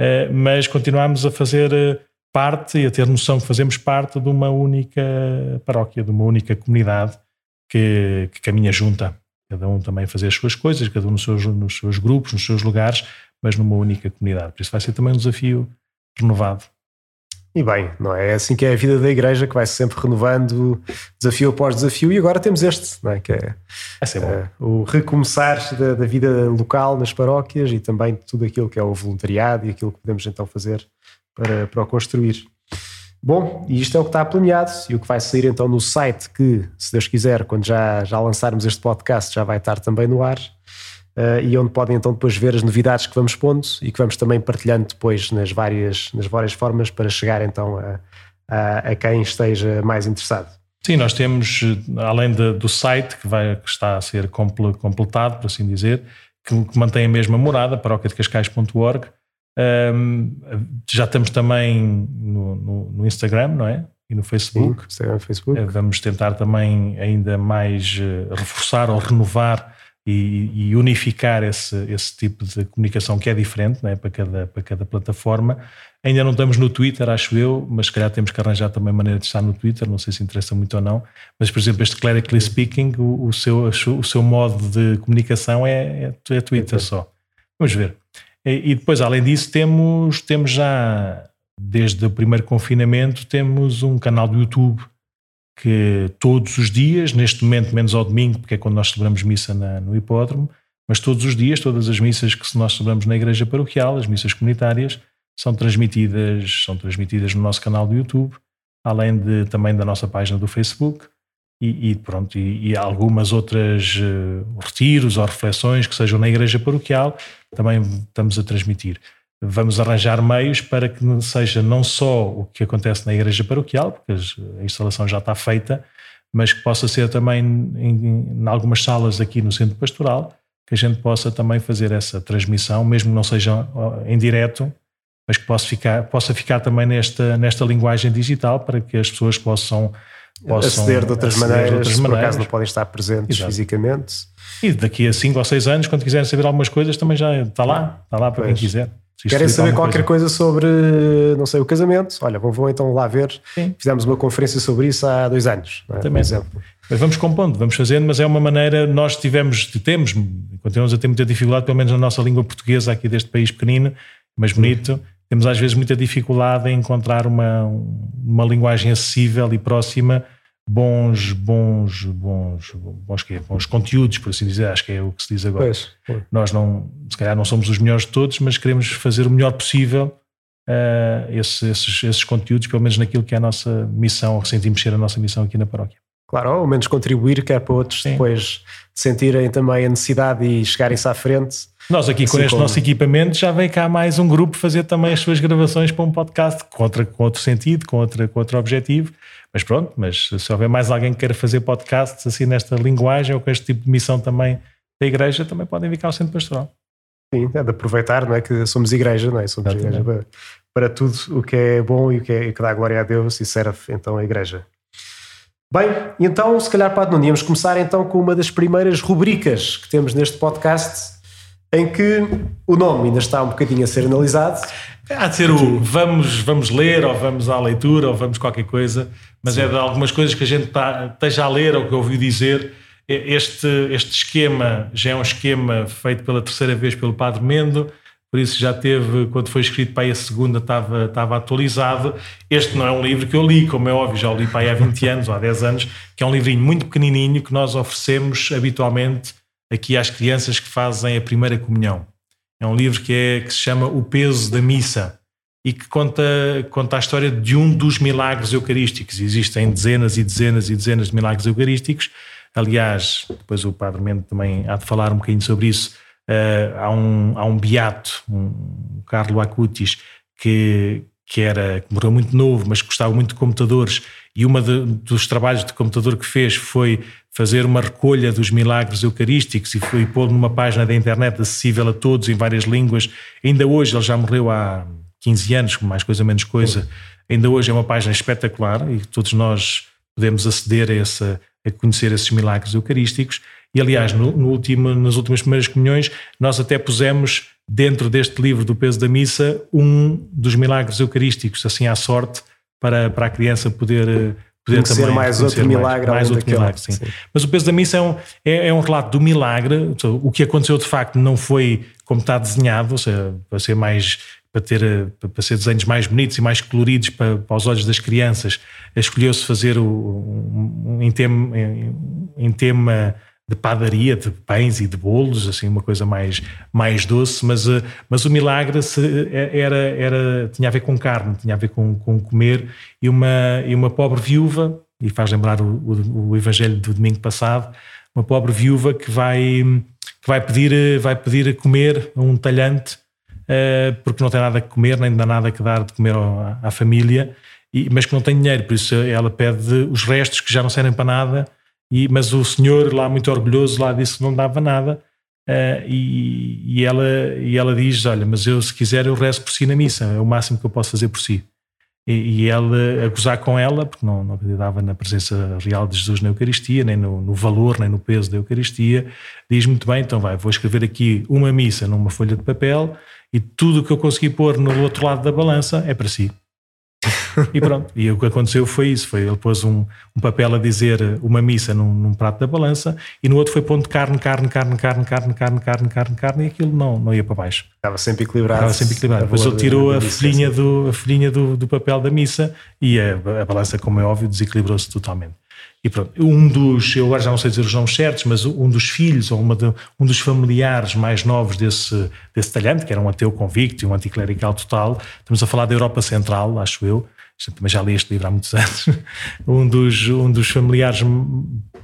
Uh, mas continuamos a fazer eh, parte e a ter noção que fazemos parte de uma única paróquia, de uma única comunidade que, que caminha junta. Cada um também fazer as suas coisas, cada um nos seus, nos seus grupos, nos seus lugares, mas numa única comunidade. Por isso vai ser também um desafio renovado. E bem, não é? é assim que é a vida da igreja, que vai -se sempre renovando desafio após desafio, e agora temos este, não é? que é, é o recomeçar da, da, vida local nas paróquias e também tudo aquilo que é o voluntariado e aquilo que podemos então fazer para, para o construir. Bom, e isto é o que está planeado e o que vai sair então no site que, se Deus quiser, quando já, já lançarmos este podcast, já vai estar também no ar. Uh, e onde podem então depois ver as novidades que vamos pondo e que vamos também partilhando depois nas várias, nas várias formas para chegar então a, a, a quem esteja mais interessado. Sim, nós temos, além de, do site que, vai, que está a ser completado, por assim dizer, que, que mantém a mesma morada, paróquiadecascais.org, um, já estamos também no, no, no, Instagram, não é? E no Facebook. Sim, Instagram Facebook. Eh, vamos tentar também ainda mais eh, reforçar ou renovar e, e, unificar esse, esse tipo de comunicação que é diferente não é? Para, cada, para cada plataforma. Ainda não estamos no Twitter, acho eu, mas se calhar temos que arranjar também maneira de estar no Twitter, não sei se interessa muito ou não. Mas, por exemplo, este Clerically Speaking, o, o seu, o seu modo de comunicação é, é, é Twitter só. Vamos ver. E, depois, além disso, temos, temos já, desde o primeiro confinamento, temos um canal do YouTube que todos os dias, neste momento menos ao domingo, porque é quando nós celebramos missa na, no hipódromo, mas todos os dias, todas as missas que nós celebramos na igreja paroquial, as missas comunitárias, são transmitidas, são transmitidas no nosso canal do YouTube, além de, também da nossa página do Facebook e, e pronto, e, e, algumas outras uh, retiros ou reflexões que sejam na igreja paroquial, também estamos a transmitir. Vamos arranjar meios para que seja não só o que acontece na igreja paroquial, porque a instalação já está feita, mas que possa ser também em, em algumas salas aqui no centro pastoral, que a gente possa também fazer essa transmissão, mesmo que não seja em direto, mas que possa ficar, possa ficar também nesta, nesta linguagem digital para que as pessoas possam possam aceder de outras aceder maneiras, de outras por acaso não podem estar presentes Exato. fisicamente. E daqui a 5 ou 6 anos, quando quiserem saber algumas coisas, também já está lá, está lá para pois. quem quiser. Querem saber qualquer coisa. coisa. sobre, não sei, o casamento? Olha, vou, vou então lá ver. Sim. Fizemos uma conferência sobre isso há dois anos, é? Também. por exemplo. Mas vamos compondo, vamos fazendo, mas é uma maneira, nós tivemos, temos, continuamos a ter muita dificuldade, pelo menos na nossa língua portuguesa aqui deste país pequenino, mas bonito, temos às vezes muita dificuldade em encontrar uma, uma linguagem acessível e próxima bons, bons, bons, bons, que bons conteúdos, por assim dizer, acho que é o que se diz agora. Pois, pois. Nós não, se calhar não somos os melhores de todos, mas queremos fazer o melhor possível uh, esses, esses, esses, conteúdos, pelo menos naquilo que é a nossa missão, ou sentimos ser a nossa missão aqui na paróquia. Claro, ou ao menos contribuir, que é para outros Sim. depois sentirem também a necessidade e chegarem-se à frente. Nós aqui assim com este como... nosso equipamento já vem cá mais um grupo fazer também as suas gravações para um podcast com, outra, com outro sentido, com, outra, com outro objetivo mas pronto, mas se houver mais alguém que queira fazer podcasts assim nesta linguagem ou com este tipo de missão também da igreja, também podem vir cá ao Centro Pastoral. Sim, é de aproveitar, não é? Que somos igreja, não é? Somos Exatamente. igreja para, para, tudo o que é bom e o que, é, que dá glória a Deus e serve então a igreja. Bem, então se calhar para não íamos começar então com uma das primeiras rubricas que temos neste podcast, em que o nome ainda está um bocadinho a ser analisado. Há de ser o vamos, vamos ler, ou vamos à leitura, ou vamos qualquer coisa, mas Sim. é de algumas coisas que a gente está, esteja a ler ou que ouviu dizer, este, este esquema já é um esquema feito pela terceira vez pelo Padre Mendo, por isso já teve, quando foi escrito para aí a segunda, estava, estava atualizado. Este não é um livro que eu li, como é óbvio, já o li para aí há 20 anos ou há 10 anos, que é um livrinho muito pequenininho que nós oferecemos habitualmente aqui às crianças que fazem a primeira comunhão. É um livro que, é, que se chama O Peso da Missa e que conta, conta a história de um dos milagres eucarísticos. Existem dezenas e dezenas e dezenas de milagres eucarísticos. Aliás, depois o Padre Mendes também há de falar um bocadinho sobre isso Uh, há, um, há um beato, um Carlo Acutis, que, que, era, que morreu muito novo, mas gostava muito de computadores, e um dos trabalhos de computador que fez foi fazer uma recolha dos milagres eucarísticos e foi pô-lo numa página da internet acessível a todos em várias línguas. Ainda hoje, ele já morreu há 15 anos, mais coisa menos coisa. Ainda hoje é uma página espetacular e todos nós podemos aceder a, essa, a conhecer esses milagres eucarísticos. E aliás, no, no último, nas últimas primeiras comunhões, nós até pusemos dentro deste livro do peso da missa um dos milagres eucarísticos, assim à sorte, para, para a criança poder poder conhecer também mais outro milagre, mais, mais outro milagre, sim. sim. Mas o peso da missa é um, é, é um relato do milagre. O que aconteceu de facto não foi como está desenhado, ou seja, para ser mais para ter para ser desenhos mais bonitos e mais coloridos para, para os olhos das crianças, escolheu-se fazer o, um, um, em tema, em, em tema de padaria, de pães e de bolos, assim uma coisa mais, mais doce, mas, eh, mas o milagre eh, era, era, tinha a ver com carne, tinha a ver com, com comer, e uma, e uma pobre viúva, e faz lembrar o, o, o evangelho do domingo passado, uma pobre viúva que vai, que vai, pedir, eh, vai pedir a comer a um talhante, porque não tem nada a comer, nem dá nada que dar de comer à, à família, e, mas que não tem dinheiro, por isso ela pede os restos que já não servem para nada, e, mas o senhor lá muito orgulhoso lá disse que não dava nada uh, e, e, ela, e ela diz, olha, mas eu se quiser eu rezo por si na missa, é o máximo que eu posso fazer por si. E, e ela, a gozar com ela, porque não, não acreditava na presença real de Jesus na Eucaristia, nem no, no valor, nem no peso da Eucaristia, diz muito bem, então vai, vou escrever aqui uma missa numa folha de papel e tudo o que eu consegui pôr no outro lado da balança é para si. E pronto, e o que aconteceu foi isso: foi ele pôs um, um papel a dizer uma missa num, num, prato da balança e no outro foi pondo carne, carne, carne, carne, carne, carne, carne, carne, carne, e aquilo não, não ia para baixo. Estava sempre equilibrado. Estava sempre equilibrado. Depois ele tirou a folhinha, do, a folhinha do, do papel da missa e a, a balança, como é óbvio, desequilibrou-se totalmente. E pronto, um dos, eu agora já não sei dizer os nomes certos, mas um dos filhos ou uma de, um dos familiares mais novos desse, desse talhante, que era um ateu convicto e um anticlerical total, estamos a falar da Europa Central, acho eu, também já li este livro há muitos anos, um dos, um dos familiares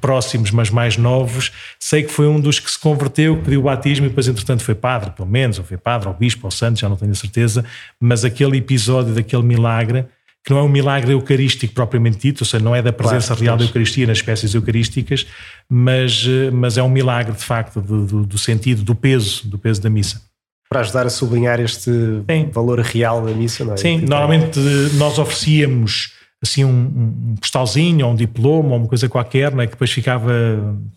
próximos, mas mais novos, sei que foi um dos que se converteu, que pediu o batismo e depois, entretanto, foi padre, pelo menos, ou foi padre, ou bispo, ou santo, já não tenho a certeza, mas aquele episódio daquele milagre, que não é um milagre eucarístico propriamente dito, ou seja, não é da presença claro, real da Eucaristia nas espécies eucarísticas, mas, mas é um milagre, de facto, do, do, do sentido, do peso, do peso da missa para ajudar a sublinhar este Sim. valor real da missa, não é? Sim, tipo, normalmente nós oferecíamos assim um, um postalzinho ou um diploma ou uma coisa qualquer, não é? que depois ficava,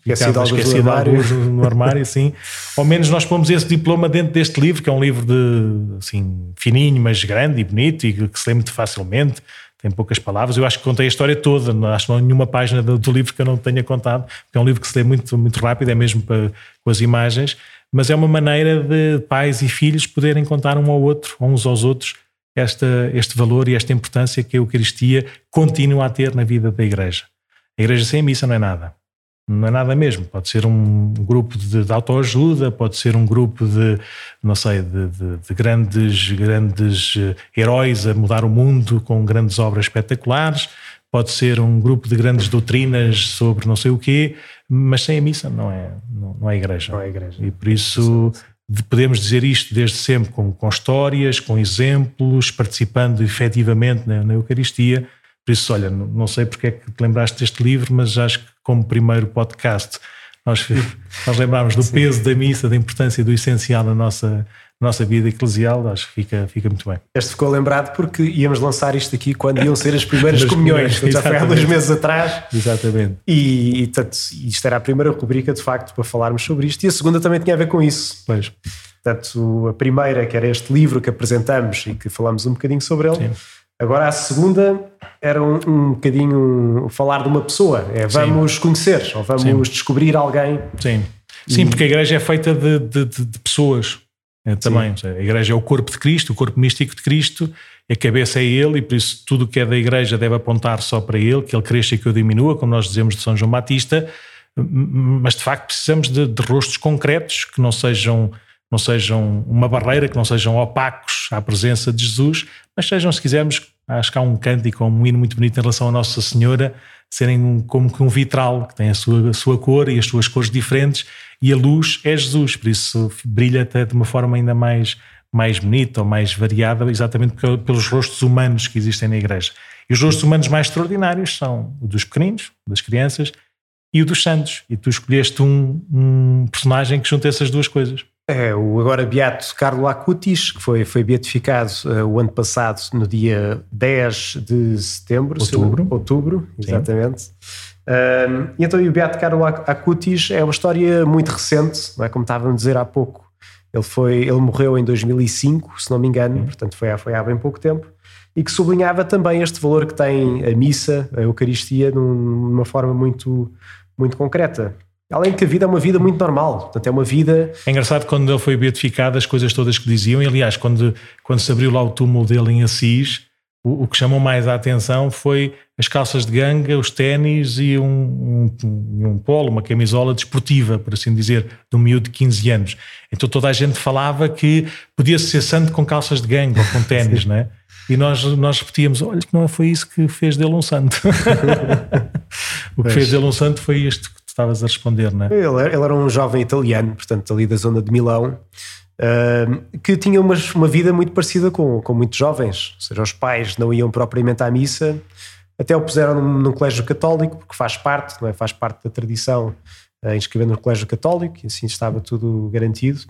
ficava esquecido no armário, no armário assim. Ao menos nós pomos esse diploma dentro deste livro, que é um livro de assim fininho, mas grande e bonito e que se lê muito facilmente. Tem poucas palavras. Eu acho que contei a história toda. Não acho que não há nenhuma página do, do livro que eu não tenha contado. Porque é um livro que se lê muito, muito rápido, é mesmo para, com as imagens mas é uma maneira de pais e filhos poderem contar um ao outro, uns aos outros, esta, este valor e esta importância que a Eucaristia continua a ter na vida da Igreja. A Igreja sem missa não é nada. Não é nada mesmo. Pode ser um grupo de, de autoajuda, pode ser um grupo de, não sei, de, de, de, grandes, grandes eh, heróis a mudar o mundo com grandes obras espetaculares, pode ser um grupo de grandes doutrinas sobre não sei o quê, mas sem a missa não é, não, não é igreja. Não é igreja. E por isso podemos dizer isto desde sempre com, com histórias, com exemplos, participando efetivamente na, na, Eucaristia. Por isso, olha, não sei porque é que te lembraste deste livro, mas acho que como primeiro podcast nós, nós lembramos do peso da missa, da importância do essencial na nossa, nossa vida eclesial, acho que fica, fica muito bem. Este ficou lembrado porque íamos lançar isto aqui quando iam ser as primeiras comunhões, já foi há dois meses atrás. Exatamente. E, e tanto, isto era a primeira rubrica, de facto, para falarmos sobre isto, e a segunda também tinha a ver com isso. Pois. Portanto, a primeira, que era este livro que apresentamos e que falamos um bocadinho sobre ele, Agora a segunda era um, um bocadinho falar de uma pessoa. É vamos Sim. conhecer ou vamos Sim. descobrir alguém. Sim. Sim, porque a igreja é feita de, de, de pessoas é, também. Sim. A igreja é o corpo de Cristo, o corpo místico de Cristo, a cabeça é Ele e por isso tudo o que é da igreja deve apontar só para Ele, que Ele cresça e que eu diminua, como nós dizemos de São João Batista. Mas de facto precisamos de, de rostos concretos que não sejam não sejam uma barreira, que não sejam opacos à presença de Jesus, mas sejam, se quisermos, acho que há um cântico, um hino muito bonito em relação a Nossa Senhora, serem como que um vitral, que tem a sua, a sua cor e as suas cores diferentes, e a luz é Jesus, por isso brilha até de uma forma ainda mais, mais bonita ou mais variada, exatamente pelos rostos humanos que existem na igreja. E os rostos humanos mais extraordinários são o dos pequeninos, das crianças, e o dos santos. E tu escolheste um, um personagem que junta essas duas coisas. É, o agora beato Carlo Acutis, que foi, foi beatificado uh, o ano passado, no dia 10 de setembro. Outubro. Se, outubro, exatamente. Uh, e então o beato Carlo Acutis é uma história muito recente, não é? como estávamos a dizer há pouco. Ele, foi, ele morreu em 2005, se não me engano, Sim. portanto foi, foi há bem pouco tempo, e que sublinhava também este valor que tem a missa, a Eucaristia, numa forma muito, muito concreta. Além de que a vida é uma vida muito normal, portanto é uma vida... É engraçado quando ele foi beatificado as coisas todas que diziam, e aliás, quando, quando se abriu lá o túmulo dele em Assis, o, o que chamou mais a atenção foi as calças de ganga, os ténis e um, um, um, polo, uma camisola desportiva, por assim dizer, de um miúdo de 15 anos. Então toda a gente falava que podia ser santo com calças de ganga ou com ténis, não é? E nós, nós repetíamos: olha, que não foi isso que fez dele um santo. o que pois. fez dele um santo foi isto estavas a responder, não é? Ele, ele, era um jovem italiano, portanto, ali da zona de Milão, uh, que tinha uma, uma vida muito parecida com, com muitos jovens. Ou seja, os pais não iam propriamente à missa, até o puseram num, num colégio católico, porque faz parte, não é? Faz parte da tradição uh, inscrever no colégio católico, e assim estava tudo garantido.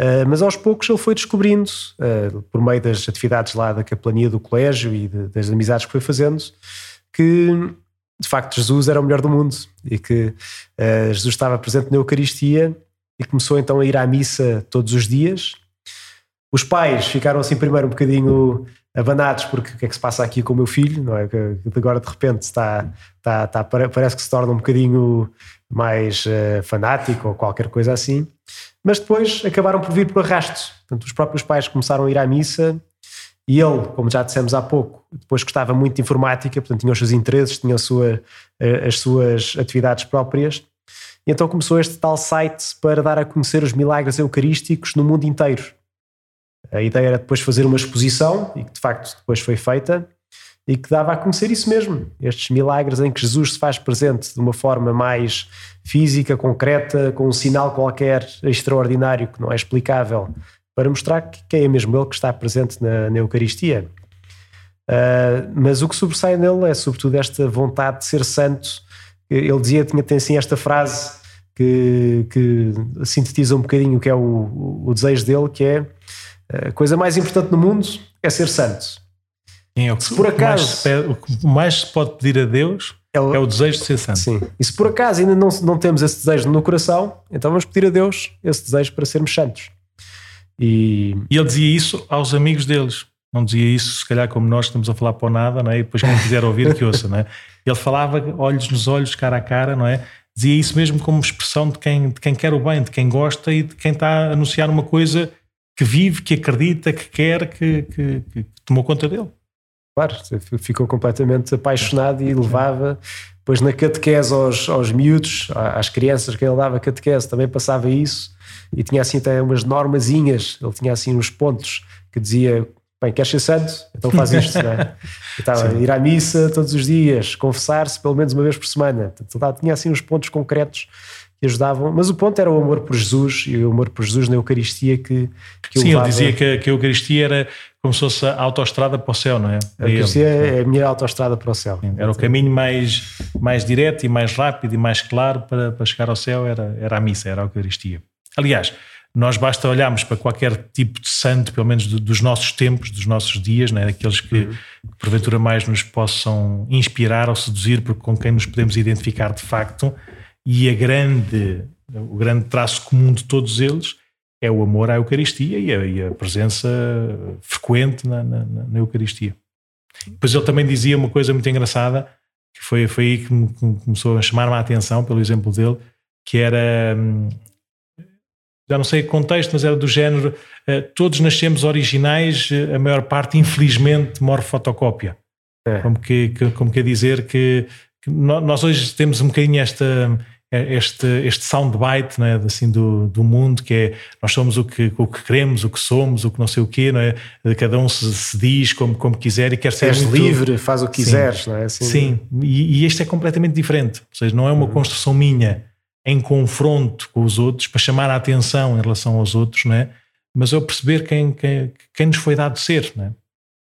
Uh, mas aos poucos ele foi descobrindo, uh, por meio das atividades lá da capelania do colégio e de, das amizades que foi fazendo, que de facto Jesus era o melhor do mundo e que uh, Jesus estava presente na Eucaristia e começou então a ir à missa todos os dias. Os pais ficaram assim primeiro um bocadinho abanados porque o que é que se passa aqui com o meu filho, não é? Que agora de repente está, está, está parece que se torna um bocadinho mais uh, fanático ou qualquer coisa assim. Mas depois acabaram por vir por arrasto. Portanto, os próprios pais começaram a ir à missa e ele, como já dissemos há pouco, depois gostava muito de informática, portanto tinha os seus interesses, tinha sua, eh, as suas atividades próprias. E então começou este tal site para dar a conhecer os milagres eucarísticos no mundo inteiro. A ideia era depois fazer uma exposição, e que de facto depois foi feita, e que dava a conhecer isso mesmo, estes milagres em que Jesus se faz presente de uma forma mais física, concreta, com um sinal qualquer extraordinário que não é explicável, para mostrar que é mesmo ele que está presente na, na Eucaristia. Uh, mas o que sobressai nele é sobretudo esta vontade de ser santo. Ele dizia, tinha tem assim esta frase que, que sintetiza um bocadinho o que é o, o desejo dele, que é a coisa mais importante no mundo é ser santo. É o que, se por acaso, mais pede, o que mais se pode pedir a Deus é o, é o, desejo de ser santo. Sim. E se por acaso ainda não, não temos esse desejo no coração, então vamos pedir a Deus esse desejo para sermos santos. E, e ele dizia isso aos amigos deles. Não dizia isso, se calhar, como nós estamos a falar para o nada, não é? E depois, quem quiser ouvir, que ouça, não é? Ele falava olhos nos olhos, cara a cara, não é? Dizia isso mesmo como expressão de quem, de quem quer o bem, de quem gosta e de quem está a anunciar uma coisa que vive, que acredita, que quer, que, que, que tomou conta dele. Claro, ficou completamente apaixonado e levava, depois na catequese aos, aos miúdos, às crianças que ele dava catequese, também passava isso e tinha assim até umas normazinhas, ele tinha assim uns pontos que dizia bem, queres ser santo? Então faz isto, não é? Estava a ir à missa todos os dias, confessar-se pelo menos uma vez por semana. Portanto, tinha assim uns pontos concretos que ajudavam, mas o ponto era o amor por Jesus e o amor por Jesus na Eucaristia que, que Sim, levava... ele dizia que, que, a Eucaristia era como se fosse a autoestrada para o céu, não é? A Eucaristia é a minha autoestrada para o céu. Sim, era o caminho mais, mais direto e mais rápido e mais claro para, para chegar ao céu, era, era a missa, era a Eucaristia. Aliás, nós basta olharmos para qualquer tipo de santo, pelo menos dos nossos tempos, dos nossos dias, né? aqueles que, uhum. porventura mais nos possam inspirar ou seduzir, porque com quem nos podemos identificar de facto, e a grande, o grande traço comum de todos eles é o amor à Eucaristia e a, e a presença frequente na, na, na Eucaristia. Depois ele também dizia uma coisa muito engraçada, que foi, foi aí que me, começou a chamar-me a atenção, pelo exemplo dele, que era. Já não sei o contexto, mas era do género: uh, todos nascemos originais, uh, a maior parte, infelizmente, morre fotocópia. É. Como, que, como quer dizer que, que, nós hoje temos um bocadinho esta é este, este soundbite né, assim, do, do mundo, que é nós somos o que, o que queremos, o que somos, o que não sei o quê, não é? cada um se, se diz como, como quiser e quer ser És muito... livre, faz o que quiseres, Sim. não é? Assim, Sim, e, e este é completamente diferente, ou seja, não é uma uhum. construção minha em confronto com os outros para chamar a atenção em relação aos outros, não é? mas eu perceber quem, quem, quem nos foi dado ser, não é?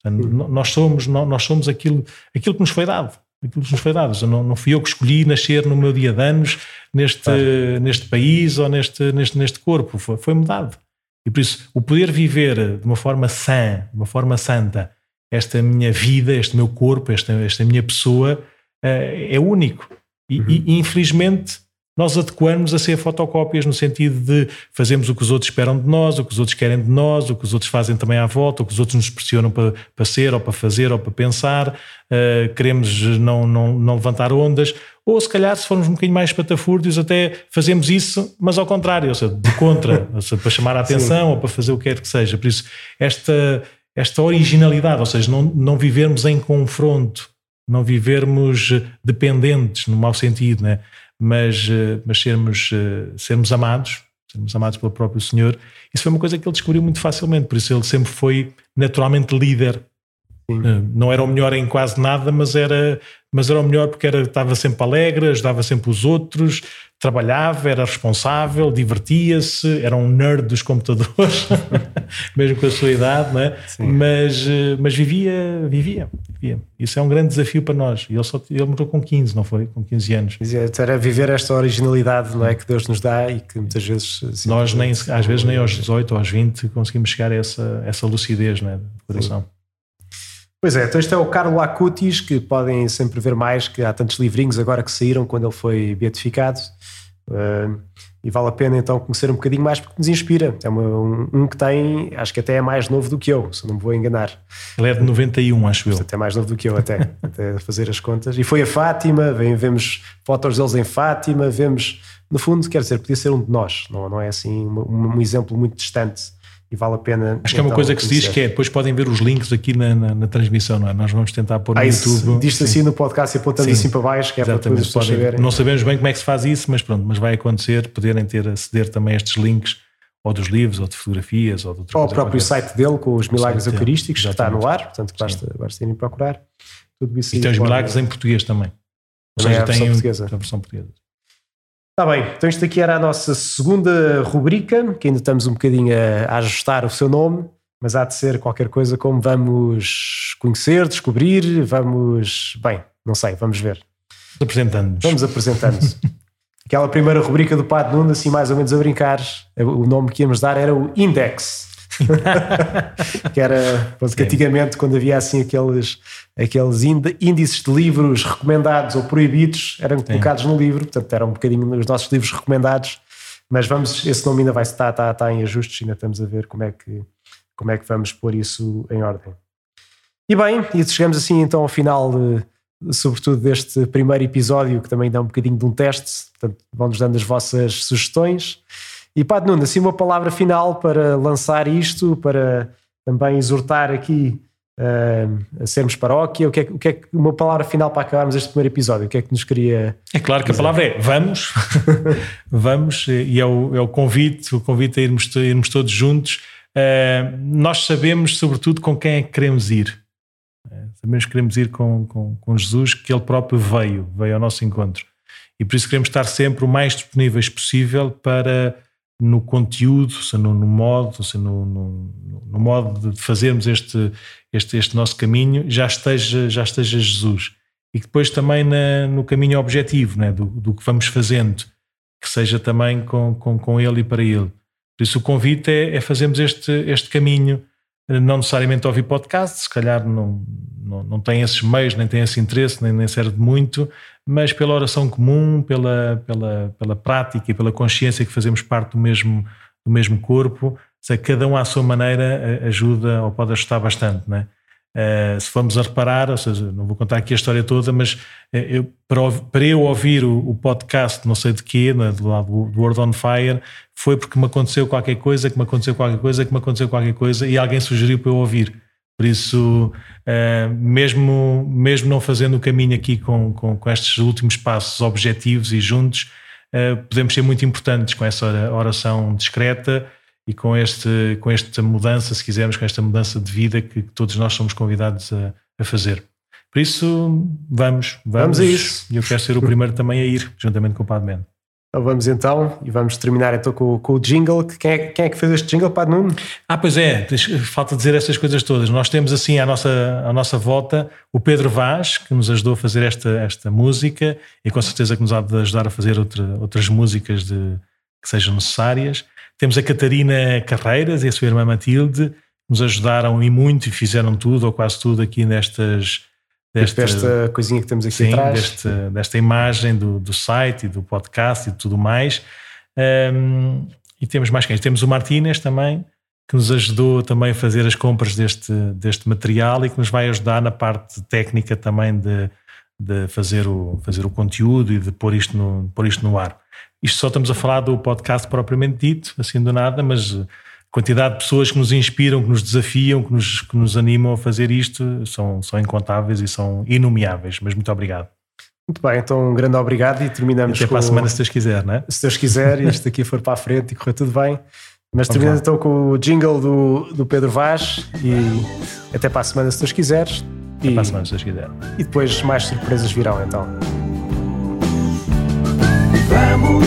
Uhum. Nós somos, nós somos aquilo, aquilo que nos foi dado aquilo que nos foi dado. Não, não fui eu que escolhi nascer no meu dia de anos neste, claro. neste país ou neste, neste, neste corpo, foi, foi mudado. E por isso, o poder viver de uma forma sã, de uma forma santa, esta minha vida, este meu corpo, esta, esta minha pessoa, é, é único. E, uhum. e, infelizmente, nós adequamos a ser fotocópias no sentido de fazemos o que os outros esperam de nós, o que os outros querem de nós, o que os outros fazem também à volta, o que os outros nos pressionam para, para ser, ou para fazer, ou para pensar, uh, queremos não, não, não levantar ondas, ou se calhar, se formos um bocadinho mais patafúrdios, até fazemos isso, mas ao contrário, ou seja, de contra, ou seja, para chamar a atenção Sim. ou para fazer o que quer que seja. Por isso, esta, esta originalidade, ou seja, não, não vivermos em confronto, não vivermos dependentes, no mau sentido, né? Mas, eh, mas sermos, eh, sermos amados, sermos amados pelo próprio Senhor, isso foi uma coisa que ele descobriu muito facilmente, por isso ele sempre foi naturalmente líder. Eh, não era o melhor em quase nada, mas era, mas era o melhor porque era, estava sempre alegre, ajudava sempre os outros, trabalhava, era responsável, divertia-se, era um nerd dos computadores, mesmo com a sua idade, não é? mas, eh, mas vivia, vivia, vivia. Isso é um grande desafio para nós. Ele, só, ele morreu com 15, não foi? Com 15 anos. Era viver esta originalidade não é, que Deus nos dá e que muitas vezes. Assim, nós, nem, às vezes, nem aos 18 ou aos 20 conseguimos chegar a essa, essa lucidez não é, do coração. Sim. Pois é, então este é o Carlo Acutis, que podem sempre ver mais, que há tantos livrinhos agora que saíram quando ele foi beatificado. Uh, e vale a pena então conhecer um bocadinho mais porque nos inspira. É uma, um, um, que tem, acho que até é mais novo do que eu, se não me vou enganar. Ele é de 91, acho eu. Até mais novo do que eu, até, até fazer as contas. E foi a Fátima, vem, vemos fotos deles em Fátima, vemos, no fundo, quer dizer, podia ser um de nós, não, não é assim um, um exemplo muito distante e vale a pena. Acho que é uma coisa que se diz que é, depois podem ver os links aqui na, na, na transmissão, não é? Nós vamos tentar pôr no ah, YouTube. Diz-se assim no podcast e apontando assim para baixo, que é Exatamente. para depois podem. Não sabemos bem como é que se faz isso, mas pronto, mas vai acontecer, poderem ter aceder também a estes links ou dos livros, ou de fotografias, ou de Ou o próprio site dele com os milagres eucarísticos, que está no ar, portanto basta, basta irem procurar. Tudo isso e tem os milagres em português também. Ou seja, é a versão portuguesa. A versão portuguesa. Está bem, então isto aqui era a nossa segunda rubrica, que ainda estamos um bocadinho a, a, ajustar o seu nome, mas há de ser qualquer coisa como vamos conhecer, descobrir, vamos. Bem, não sei, vamos ver. Apresentando-nos. Vamos apresentando-nos. Aquela primeira rubrica do Padre Nuno, assim mais ou menos a brincar, o nome que íamos dar era o Index. que era, que antigamente, quando havia assim aqueles, aqueles índices de livros recomendados ou proibidos, eram Sim. colocados no livro, portanto, eram um bocadinho os nossos livros recomendados. Mas vamos, esse nome ainda vai estar, está, está em ajustes, ainda estamos a ver como é que, como é que vamos pôr isso em ordem. E bem, e chegamos assim então ao final, de, sobretudo deste primeiro episódio, que também dá um bocadinho de um teste, portanto, vão-nos dando as vossas sugestões. E Padre Nuno, assim uma palavra final para lançar isto, para também exortar aqui uh, a sermos paróquia, o que, é, o que é uma palavra final para acabarmos este primeiro episódio, o que é que nos queria É claro que dizer? a palavra é vamos, vamos, e é o, é o convite, o convite a irmos, a irmos todos juntos. Uh, nós sabemos sobretudo com quem é que queremos ir. Uh, sabemos que queremos ir com, com, com Jesus, que Ele próprio veio, veio ao nosso encontro. E por isso queremos estar sempre o mais disponíveis possível para no conteúdo, se no, no modo, se no, no, no, modo de fazermos este, este, este nosso caminho, já esteja, já esteja Jesus. E depois também na, no caminho objetivo, né, do, do que vamos fazendo, que seja também com, com, com Ele e para Ele. Por isso o convite é, é fazermos este, este caminho, não necessariamente ouvir podcast, se calhar não, não, não tem esses meios, nem tem esse interesse, nem, nem serve muito, mas pela oração comum, pela, pela, pela prática e pela consciência que fazemos parte do mesmo, do mesmo corpo, se cada um à sua maneira ajuda ou pode ajudar bastante, né? Uh, se formos a reparar, ou seja, não vou contar aqui a história toda, mas uh, eu, para, para, eu ouvir o, o, podcast, não sei de quê, né, do lado do World on Fire, foi porque me aconteceu qualquer coisa, que me aconteceu qualquer coisa, que me aconteceu qualquer coisa e alguém sugeriu para eu ouvir. Por isso, uh, mesmo, mesmo não fazendo o caminho aqui com, com, com estes últimos passos objetivos e juntos, podemos ser muito importantes com essa oração discreta e com, este, com esta mudança, se quisermos, com esta mudança de vida que, que todos nós somos convidados a, a, fazer. Por isso, vamos, vamos, vamos a isso. E eu quero ser o primeiro também a ir, juntamente com o Padre Mendo. Então vamos então, e vamos terminar então com, com o jingle. Quem é, quem é, que fez este jingle, Padre Nuno? Ah, pois é, falta dizer essas coisas todas. Nós temos assim à nossa, à nossa volta o Pedro Vaz, que nos ajudou a fazer esta, esta música e com certeza que nos há de ajudar a fazer outra, outras músicas de, que sejam necessárias. Temos a Catarina Carreiras e a sua irmã Matilde, que nos ajudaram e muito e fizeram tudo ou quase tudo aqui nestas. Desta, desta coisinha que temos aqui sim, atrás. Deste, desta imagem do, do site e do podcast e tudo mais. Um, e temos mais quem? Temos o Martínez também, que nos ajudou também a fazer as compras deste, deste material e que nos vai ajudar na parte técnica também de, de fazer, o, fazer o conteúdo e de pôr isto no, pôr isto no ar. Isto só estamos a falar do podcast propriamente dito, assim do nada, mas a quantidade de pessoas que nos inspiram, que nos desafiam, que nos, que nos animam a fazer isto são, são incontáveis e são inomiáveis. Mas muito obrigado. Muito bem, então um grande obrigado e terminamos Até com... para a semana, se Deus quiser, não é? Se Deus quiser, e isto aqui for para a frente e correr tudo bem. Mas terminando então com o jingle do, do Pedro Vaz e até para a semana, se Deus quiser. Até e, para a semana, se Deus quiser. E depois mais surpresas virão então. Vamos,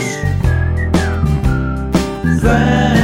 vamos.